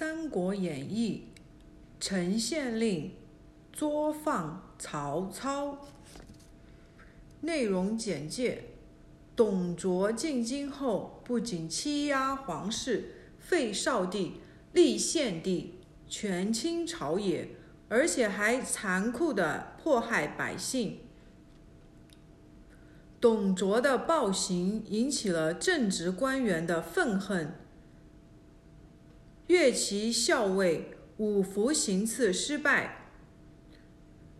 三国演义》陈县令作放曹操。内容简介：董卓进京后，不仅欺压皇室、废少帝、立献帝、权倾朝野，而且还残酷地迫害百姓。董卓的暴行引起了正直官员的愤恨。越骑校尉五福行刺失败，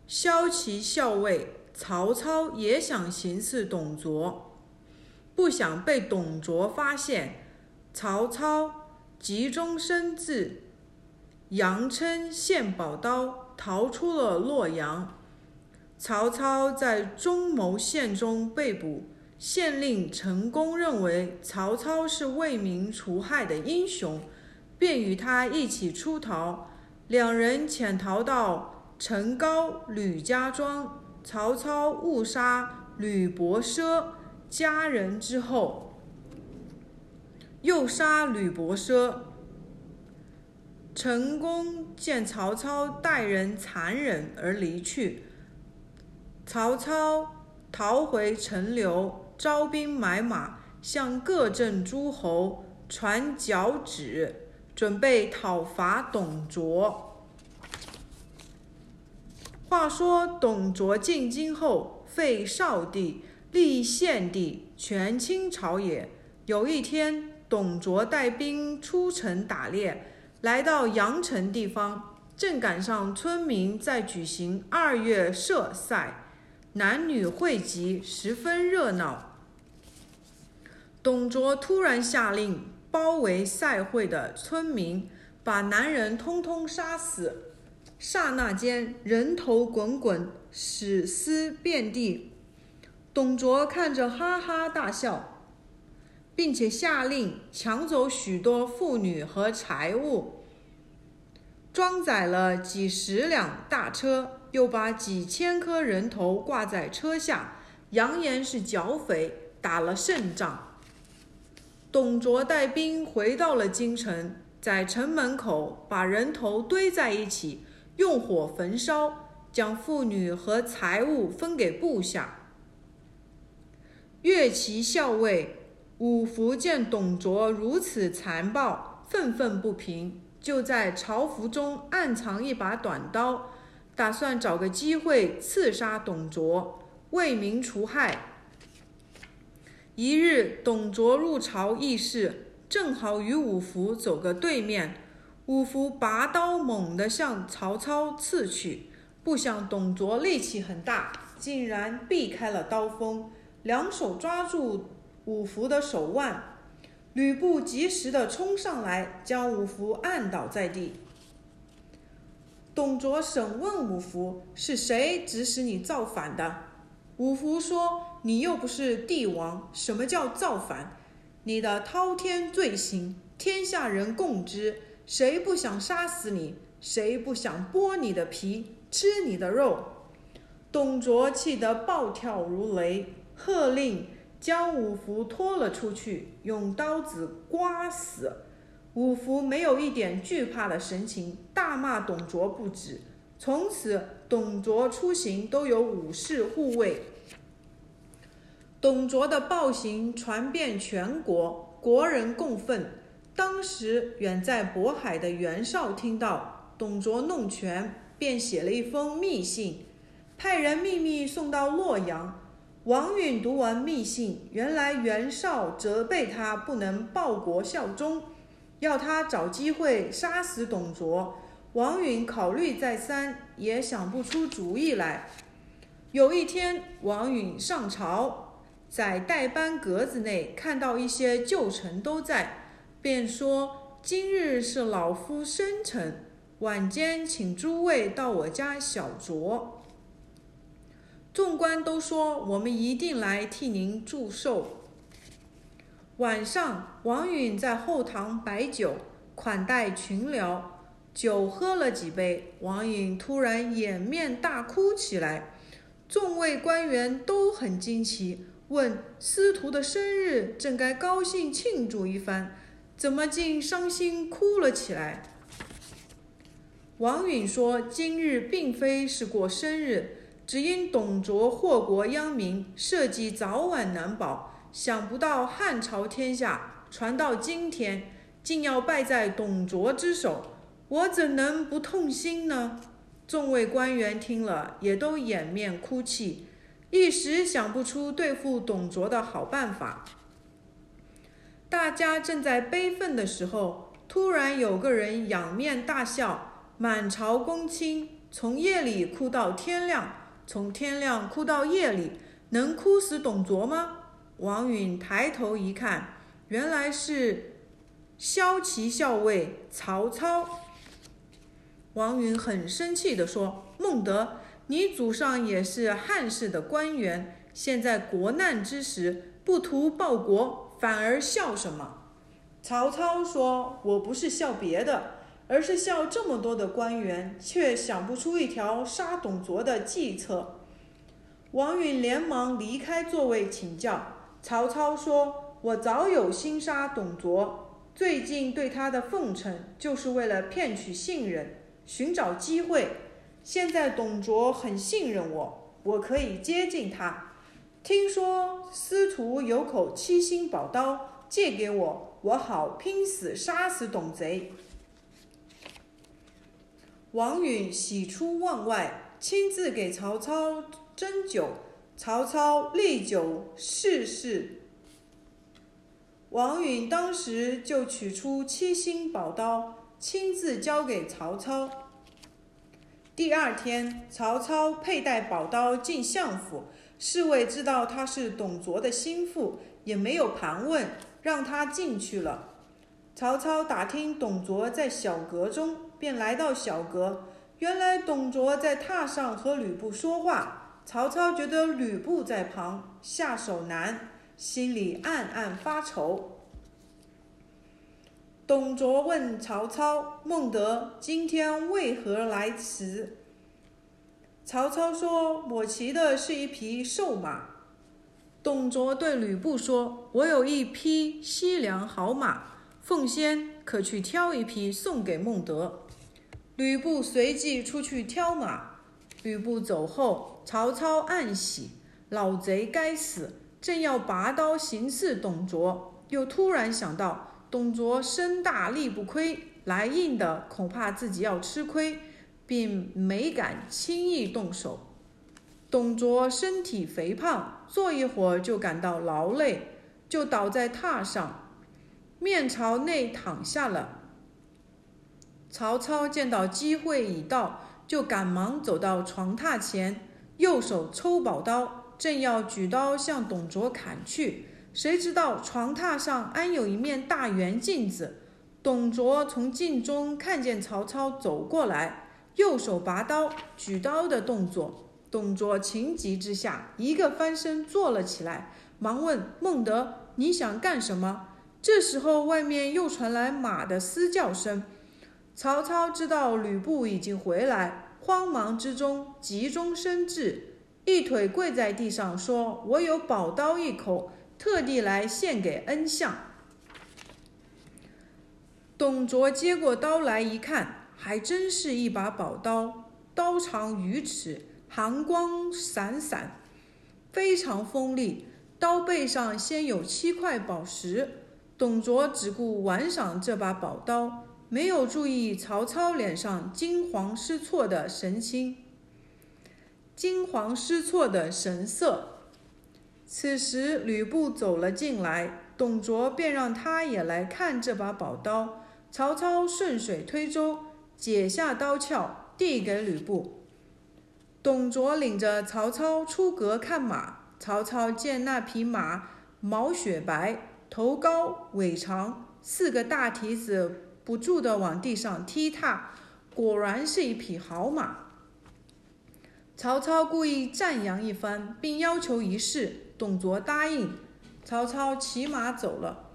骁骑校尉曹操也想行刺董卓，不想被董卓发现。曹操急中生智，佯称献宝刀，逃出了洛阳。曹操在中牟县中被捕，县令陈宫认为曹操是为民除害的英雄。便与他一起出逃，两人潜逃到陈高吕家庄。曹操误杀吕伯奢家人之后，又杀吕伯奢。陈宫见曹操待人残忍而离去，曹操逃回陈留，招兵买马，向各镇诸侯传脚旨。准备讨伐董卓。话说董卓进京后，废少帝，立献帝，权倾朝野。有一天，董卓带兵出城打猎，来到阳城地方，正赶上村民在举行二月社赛，男女汇集，十分热闹。董卓突然下令。包围赛会的村民，把男人通通杀死。刹那间，人头滚滚，死尸遍地。董卓看着哈哈大笑，并且下令抢走许多妇女和财物，装载了几十辆大车，又把几千颗人头挂在车下，扬言是剿匪，打了胜仗。董卓带兵回到了京城，在城门口把人头堆在一起，用火焚烧，将妇女和财物分给部下。越骑校尉五福见董卓如此残暴，愤愤不平，就在朝服中暗藏一把短刀，打算找个机会刺杀董卓，为民除害。一日，董卓入朝议事，正好与五福走个对面。五福拔刀猛地向曹操刺去，不想董卓力气很大，竟然避开了刀锋，两手抓住五福的手腕。吕布及时的冲上来，将五福按倒在地。董卓审问五福：“是谁指使你造反的？”五福说。你又不是帝王，什么叫造反？你的滔天罪行，天下人共知。谁不想杀死你？谁不想剥你的皮，吃你的肉？董卓气得暴跳如雷，喝令将五福拖了出去，用刀子刮死。五福没有一点惧怕的神情，大骂董卓不止。从此，董卓出行都有武士护卫。董卓的暴行传遍全国，国人共愤。当时远在渤海的袁绍听到董卓弄权，便写了一封密信，派人秘密送到洛阳。王允读完密信，原来袁绍责备他不能报国效忠，要他找机会杀死董卓。王允考虑再三，也想不出主意来。有一天，王允上朝。在代班格子内看到一些旧臣都在，便说：“今日是老夫生辰，晚间请诸位到我家小酌。”众官都说：“我们一定来替您祝寿。”晚上，王允在后堂摆酒款待群僚，酒喝了几杯，王允突然掩面大哭起来，众位官员都很惊奇。问司徒的生日，正该高兴庆祝一番，怎么竟伤心哭了起来？王允说：“今日并非是过生日，只因董卓祸国殃民，社稷早晚难保。想不到汉朝天下传到今天，竟要败在董卓之手，我怎能不痛心呢？”众位官员听了，也都掩面哭泣，一时想不出对付董卓的好办法。大家正在悲愤的时候，突然有个人仰面大笑。满朝公卿从夜里哭到天亮，从天亮哭到夜里，能哭死董卓吗？王允抬头一看，原来是骁骑校尉曹操。王允很生气地说：“孟德，你祖上也是汉室的官员，现在国难之时，不图报国，反而笑什么？”曹操说：“我不是笑别的。”而是笑这么多的官员，却想不出一条杀董卓的计策。王允连忙离开座位请教。曹操说：“我早有心杀董卓，最近对他的奉承，就是为了骗取信任，寻找机会。现在董卓很信任我，我可以接近他。听说司徒有口七星宝刀，借给我，我好拼死杀死董贼。”王允喜出望外，亲自给曹操斟酒。曹操立酒试试。王允当时就取出七星宝刀，亲自交给曹操。第二天，曹操佩戴宝刀进相府，侍卫知道他是董卓的心腹，也没有盘问，让他进去了。曹操打听董卓在小阁中。便来到小阁，原来董卓在榻上和吕布说话。曹操觉得吕布在旁，下手难，心里暗暗发愁。董卓问曹操：“孟德，今天为何来迟？”曹操说：“我骑的是一匹瘦马。”董卓对吕布说：“我有一匹西凉好马，奉先可去挑一匹送给孟德。”吕布随即出去挑马。吕布走后，曹操暗喜，老贼该死！正要拔刀行刺董卓，又突然想到董卓身大力不亏，来硬的恐怕自己要吃亏，并没敢轻易动手。董卓身体肥胖，坐一会儿就感到劳累，就倒在榻上，面朝内躺下了。曹操见到机会已到，就赶忙走到床榻前，右手抽宝刀，正要举刀向董卓砍去，谁知道床榻上安有一面大圆镜子。董卓从镜中看见曹操走过来，右手拔刀举刀的动作，董卓情急之下一个翻身坐了起来，忙问孟德：“你想干什么？”这时候外面又传来马的嘶叫声。曹操知道吕布已经回来，慌忙之中急中生智，一腿跪在地上说：“我有宝刀一口，特地来献给恩相。”董卓接过刀来一看，还真是一把宝刀，刀长逾尺，寒光闪闪，非常锋利。刀背上镶有七块宝石。董卓只顾玩赏这把宝刀。没有注意曹操脸上惊慌失措的神情，惊慌失措的神色。此时吕布走了进来，董卓便让他也来看这把宝刀。曹操顺水推舟，解下刀鞘递给吕布。董卓领着曹操出阁看马。曹操见那匹马毛雪白，头高尾长，四个大蹄子。不住地往地上踢踏，果然是一匹好马。曹操故意赞扬一番，并要求一试。董卓答应。曹操骑马走了。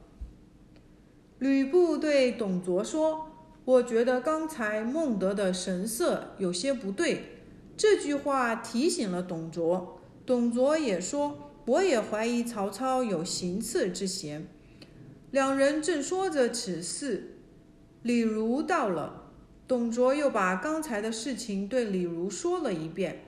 吕布对董卓说：“我觉得刚才孟德的神色有些不对。”这句话提醒了董卓。董卓也说：“我也怀疑曹操有行刺之嫌。”两人正说着此事。李儒到了，董卓又把刚才的事情对李儒说了一遍。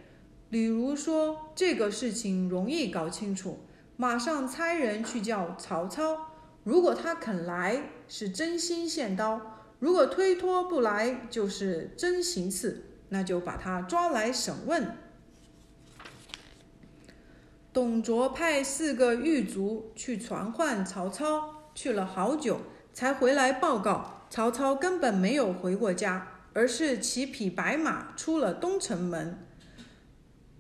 李儒说：“这个事情容易搞清楚，马上差人去叫曹操。如果他肯来，是真心献刀；如果推脱不来，就是真行刺。那就把他抓来审问。”董卓派四个狱卒去传唤曹操，去了好久，才回来报告：曹操根本没有回过家，而是骑匹白马出了东城门。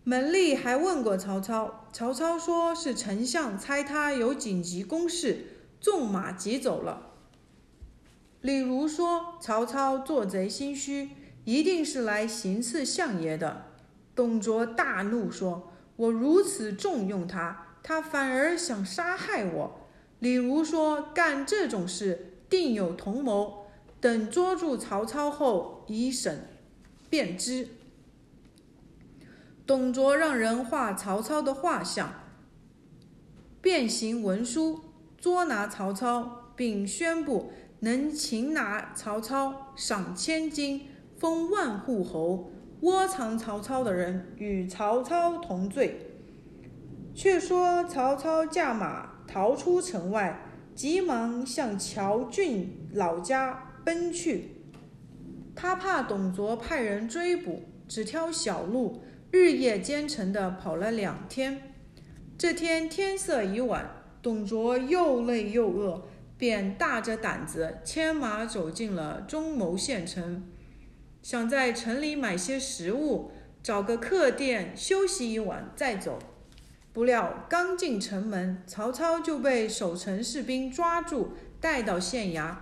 门吏还问过曹操，曹操说是丞相猜他有紧急公事，纵马急走了。李儒说曹操做贼心虚，一定是来行刺相爷的。董卓大怒说。我如此重用他，他反而想杀害我。李儒说：“干这种事，定有同谋。等捉住曹操后，一审便知。”董卓让人画曹操的画像，变形文书，捉拿曹操，并宣布能擒拿曹操，赏千金，封万户侯。窝藏曹操的人与曹操同罪。却说曹操驾马逃出城外，急忙向乔俊老家奔去。他怕董卓派人追捕，只挑小路，日夜兼程地跑了两天。这天天色已晚，董卓又累又饿，便大着胆子牵马走进了中牟县城。想在城里买些食物，找个客店休息一晚再走。不料刚进城门，曹操就被守城士兵抓住，带到县衙。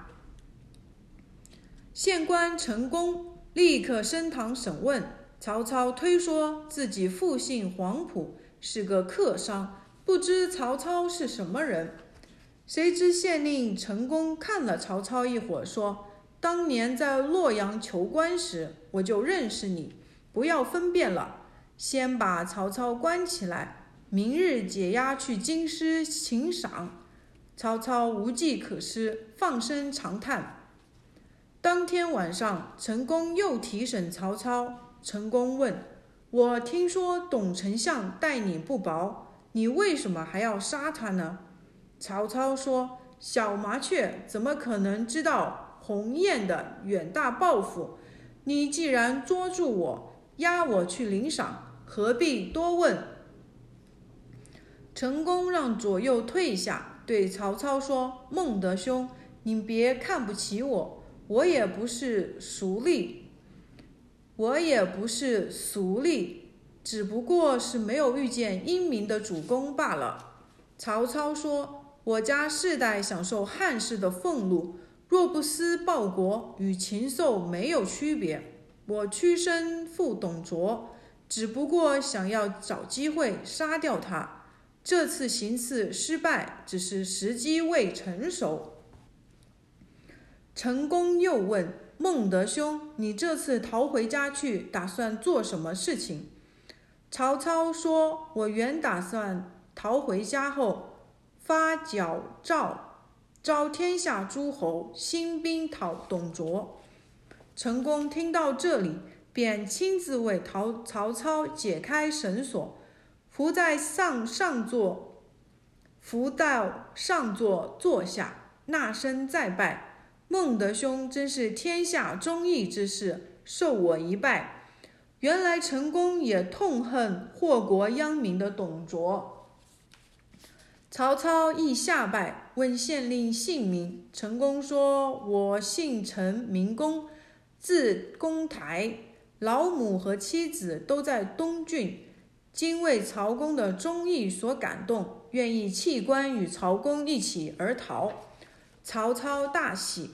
县官陈宫立刻升堂审问。曹操推说自己父姓黄埔，是个客商，不知曹操是什么人。谁知县令陈宫看了曹操一会儿，说。当年在洛阳求官时，我就认识你，不要分辨了。先把曹操关起来，明日解押去京师请赏。曹操无计可施，放声长叹。当天晚上，陈宫又提审曹操。陈宫问：“我听说董丞相待你不薄，你为什么还要杀他呢？”曹操说：“小麻雀怎么可能知道？”鸿雁的远大抱负，你既然捉住我，押我去领赏，何必多问？成功让左右退下，对曹操说：“孟德兄，你别看不起我，我也不是俗吏，我也不是俗吏，只不过是没有遇见英明的主公罢了。”曹操说：“我家世代享受汉室的俸禄。”若不思报国，与禽兽没有区别。我屈身赴董卓，只不过想要找机会杀掉他。这次行刺失败，只是时机未成熟。陈宫又问孟德兄：“你这次逃回家去，打算做什么事情？”曹操说：“我原打算逃回家后发矫诏。”召天下诸侯兴兵讨董卓。陈宫听到这里，便亲自为曹曹操解开绳索，伏在上上座，伏到上座坐下，纳声再拜。孟德兄真是天下忠义之士，受我一拜。原来陈宫也痛恨祸国殃民的董卓。曹操亦下拜，问县令姓名。陈宫说：“我姓陈，名公，字公台，老母和妻子都在东郡。今为曹公的忠义所感动，愿意弃官与曹公一起而逃。”曹操大喜。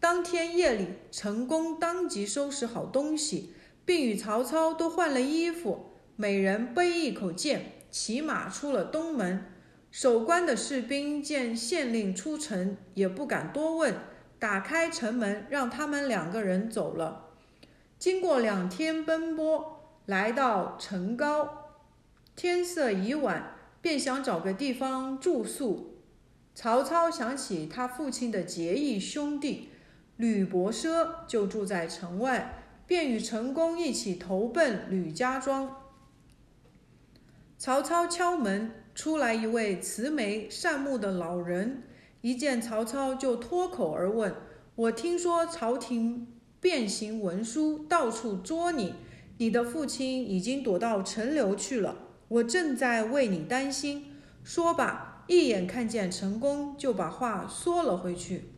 当天夜里，陈宫当即收拾好东西，并与曹操都换了衣服，每人背一口剑，骑马出了东门。守关的士兵见县令出城，也不敢多问，打开城门，让他们两个人走了。经过两天奔波，来到城高，天色已晚，便想找个地方住宿。曹操想起他父亲的结义兄弟吕伯奢就住在城外，便与陈宫一起投奔吕家庄。曹操敲门，出来一位慈眉善目的老人，一见曹操就脱口而问：“我听说朝廷变形文书，到处捉你，你的父亲已经躲到陈留去了，我正在为你担心。”说罢，一眼看见陈宫，就把话缩了回去。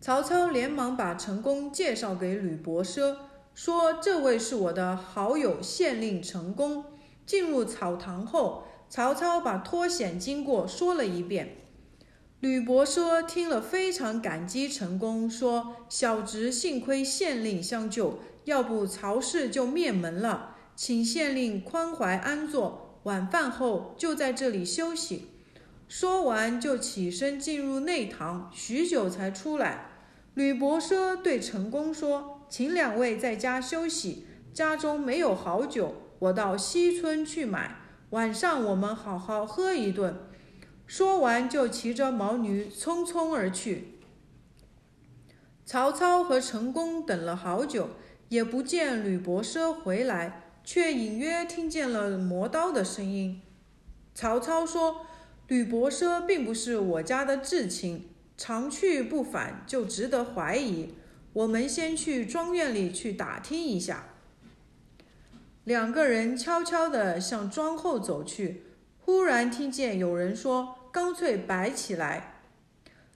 曹操连忙把陈宫介绍给吕伯奢，说：“这位是我的好友县令陈宫。”进入草堂后，曹操把脱险经过说了一遍。吕伯奢听了，非常感激陈宫，说：“小侄幸亏县令相救，要不曹氏就灭门了。请县令宽怀安坐。”晚饭后就在这里休息。说完就起身进入内堂，许久才出来。吕伯奢对陈宫说：“请两位在家休息，家中没有好酒，我到西村去买。晚上我们好好喝一顿。”说完就骑着毛驴匆匆而去。曹操和陈宫等了好久，也不见吕伯奢回来。却隐约听见了磨刀的声音。曹操说：“吕伯奢并不是我家的至亲，常去不返，就值得怀疑。我们先去庄院里去打听一下。”两个人悄悄地向庄后走去，忽然听见有人说：“干脆摆起来，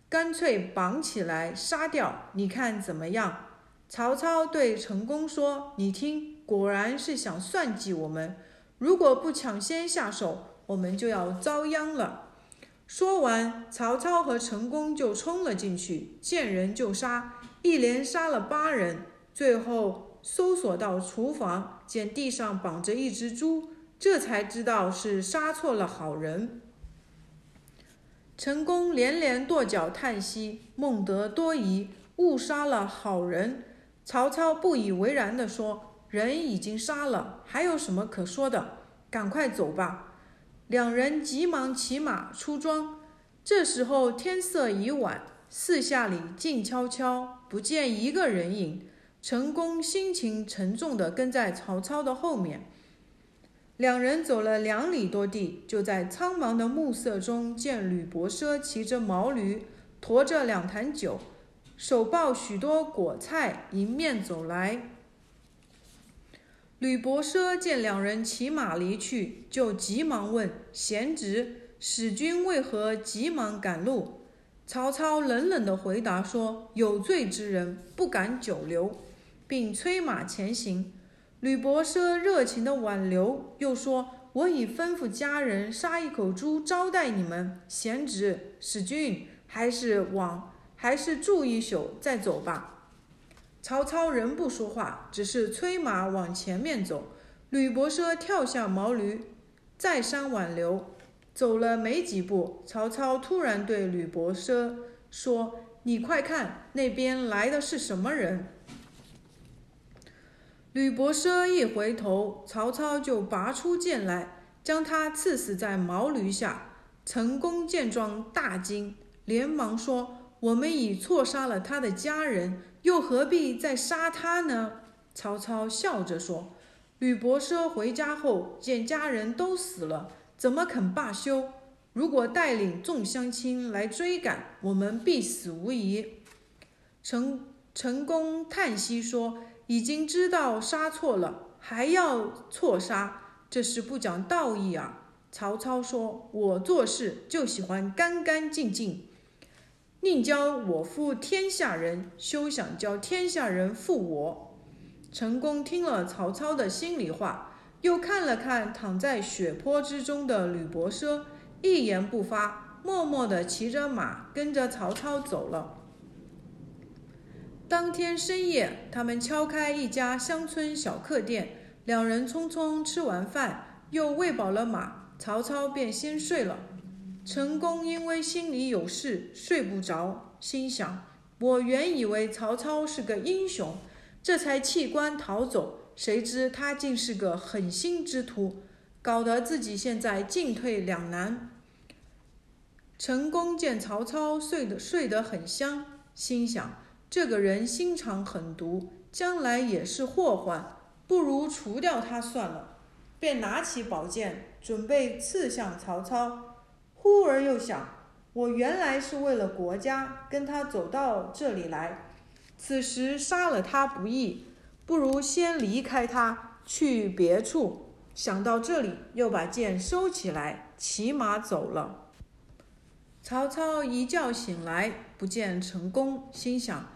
干脆绑起来杀掉，你看怎么样？”曹操对陈宫说：“你听。”果然是想算计我们，如果不抢先下手，我们就要遭殃了。说完，曹操和陈宫就冲了进去，见人就杀，一连杀了八人。最后搜索到厨房，见地上绑着一只猪，这才知道是杀错了好人。陈宫连连跺脚叹息：“孟德多疑，误杀了好人。”曹操不以为然地说。人已经杀了，还有什么可说的？赶快走吧！两人急忙骑马出庄。这时候天色已晚，四下里静悄悄，不见一个人影。陈宫心情沉重地跟在曹操的后面。两人走了两里多地，就在苍茫的暮色中，见吕伯奢骑着毛驴，驮着两坛酒，手抱许多果菜，迎面走来。吕伯奢见两人骑马离去，就急忙问贤侄：“使君为何急忙赶路？”曹操冷冷地回答说：“有罪之人不敢久留，并催马前行。”吕伯奢热情地挽留，又说：“我已吩咐家人杀一口猪招待你们，贤侄、使君还是往还是住一宿再走吧。”曹操仍不说话，只是催马往前面走。吕伯奢跳下毛驴，再三挽留。走了没几步，曹操突然对吕伯奢说：“你快看，那边来的是什么人？”吕伯奢一回头，曹操就拔出剑来，将他刺死在毛驴下。陈宫见状大惊，连忙说：“我们已错杀了他的家人。”又何必再杀他呢？曹操笑着说：“吕伯奢回家后见家人都死了，怎么肯罢休？如果带领众乡亲来追赶，我们必死无疑。”陈陈宫叹息说：“已经知道杀错了，还要错杀，这是不讲道义啊！”曹操说：“我做事就喜欢干干净净。”宁教我负天下人，休想教天下人负我。陈宫听了曹操的心里话，又看了看躺在血泊之中的吕伯奢，一言不发，默默地骑着马跟着曹操走了。当天深夜，他们敲开一家乡村小客店，两人匆匆吃完饭，又喂饱了马，曹操便先睡了。陈宫因为心里有事睡不着，心想：我原以为曹操是个英雄，这才弃官逃走，谁知他竟是个狠心之徒，搞得自己现在进退两难。陈宫见曹操睡得睡得很香，心想这个人心肠狠毒，将来也是祸患，不如除掉他算了。便拿起宝剑，准备刺向曹操。忽而又想，我原来是为了国家，跟他走到这里来，此时杀了他不易，不如先离开他，去别处。想到这里，又把剑收起来，骑马走了。曹操一觉醒来，不见成功，心想：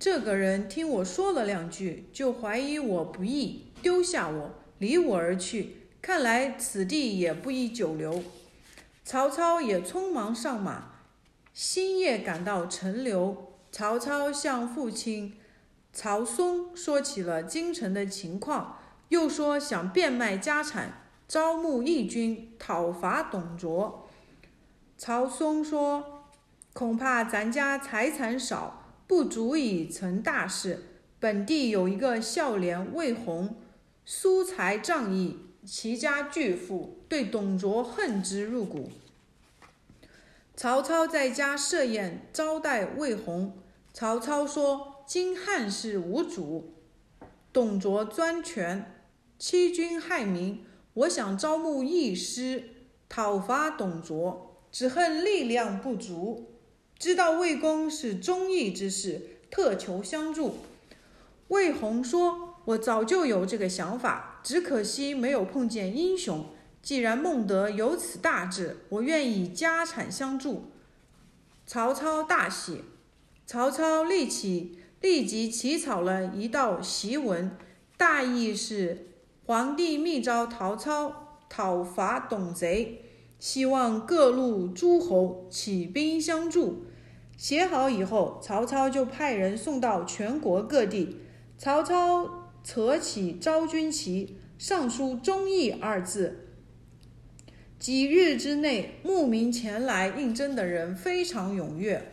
这个人听我说了两句，就怀疑我不义，丢下我，离我而去。看来此地也不宜久留。曹操也匆忙上马，星夜赶到陈留。曹操向父亲曹嵩说起了京城的情况。又说想变卖家产，招募义军讨伐董卓。曹嵩说：“恐怕咱家财产少，不足以成大事。本地有一个孝廉魏宏，疏财仗义，其家巨富，对董卓恨之入骨。”曹操在家设宴招待魏宏。曹操说：“今汉室无主，董卓专权。”欺君害民，我想招募义师讨伐董卓，只恨力量不足。知道魏公是忠义之士，特求相助。魏宏说：“我早就有这个想法，只可惜没有碰见英雄。既然孟德有此大志，我愿以家产相助。”曹操大喜，曹操立起立即起草了一道檄文，大意是。皇帝密召曹操讨伐董贼，希望各路诸侯起兵相助。写好以后，曹操就派人送到全国各地。曹操扯起昭君旗，上书“忠义”二字。几日之内，慕名前来应征的人非常踊跃。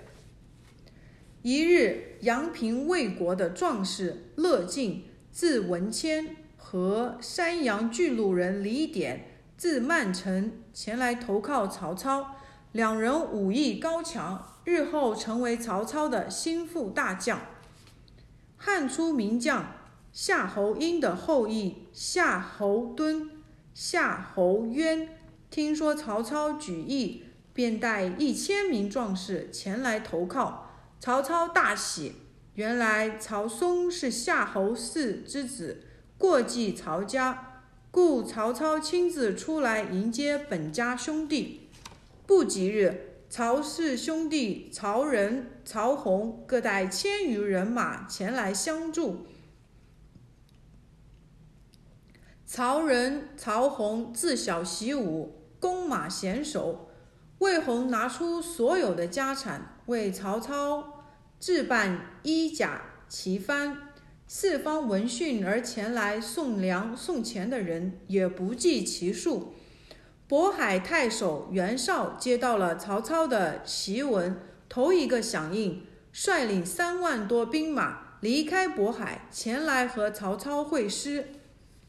一日，阳平魏国的壮士乐进，字文谦。和山阳巨鹿人李典，字曼成，前来投靠曹操。两人武艺高强，日后成为曹操的心腹大将。汉初名将夏侯婴的后裔夏侯惇、夏侯渊，听说曹操举义，便带一千名壮士前来投靠。曹操大喜，原来曹嵩是夏侯氏之子。过继曹家，故曹操亲自出来迎接本家兄弟。不几日，曹氏兄弟曹仁、曹洪各带千余人马前来相助。曹仁、曹洪自小习武，弓马娴熟。魏宏拿出所有的家产为曹操置办衣甲旗幡。四方闻讯而前来送粮送钱的人也不计其数。渤海太守袁绍接到了曹操的檄文，头一个响应，率领三万多兵马离开渤海，前来和曹操会师。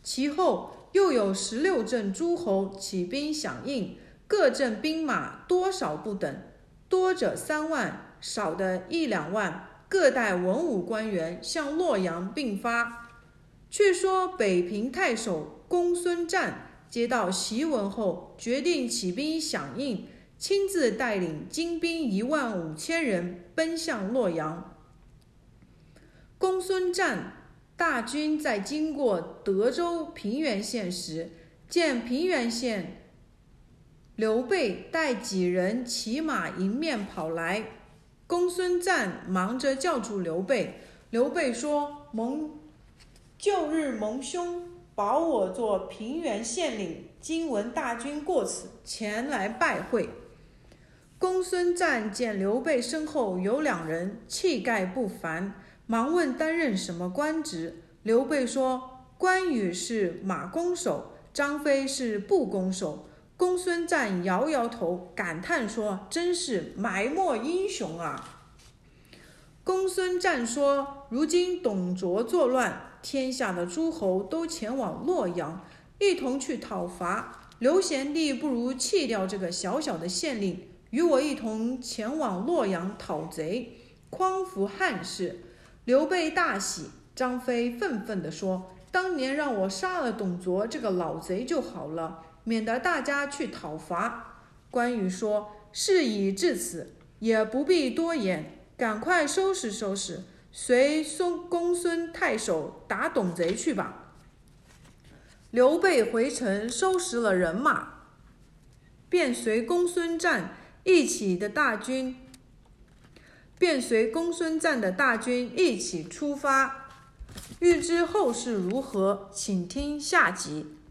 其后又有十六镇诸侯起兵响应，各镇兵马多少不等，多者三万，少的一两万。各带文武官员向洛阳并发。却说北平太守公孙瓒接到檄文后，决定起兵响应，亲自带领精兵一万五千人奔向洛阳。公孙瓒大军在经过德州平原县时，见平原县刘备带几人骑马迎面跑来。公孙瓒忙着叫住刘备。刘备说：“蒙旧日蒙兄保我做平原县令，今闻大军过此，前来拜会。”公孙瓒见刘备身后有两人，气概不凡，忙问担任什么官职。刘备说：“关羽是马弓手，张飞是步弓手。”公孙瓒摇摇头，感叹说：“真是埋没英雄啊！”公孙瓒说：“如今董卓作乱，天下的诸侯都前往洛阳，一同去讨伐。刘贤弟不如弃掉这个小小的县令，与我一同前往洛阳讨贼。匡扶汉室。刘备大喜，张飞愤愤地说：“当年让我杀了董卓这个老贼就好了，免得大家去讨伐。”关羽说：“事已至此，也不必多言，赶快收拾收拾，随孙公孙太守打董贼去吧。”刘备回城收拾了人马，便随公孙瓒一起的大军。便随公孙瓒的大军一起出发。欲知后事如何，请听下集。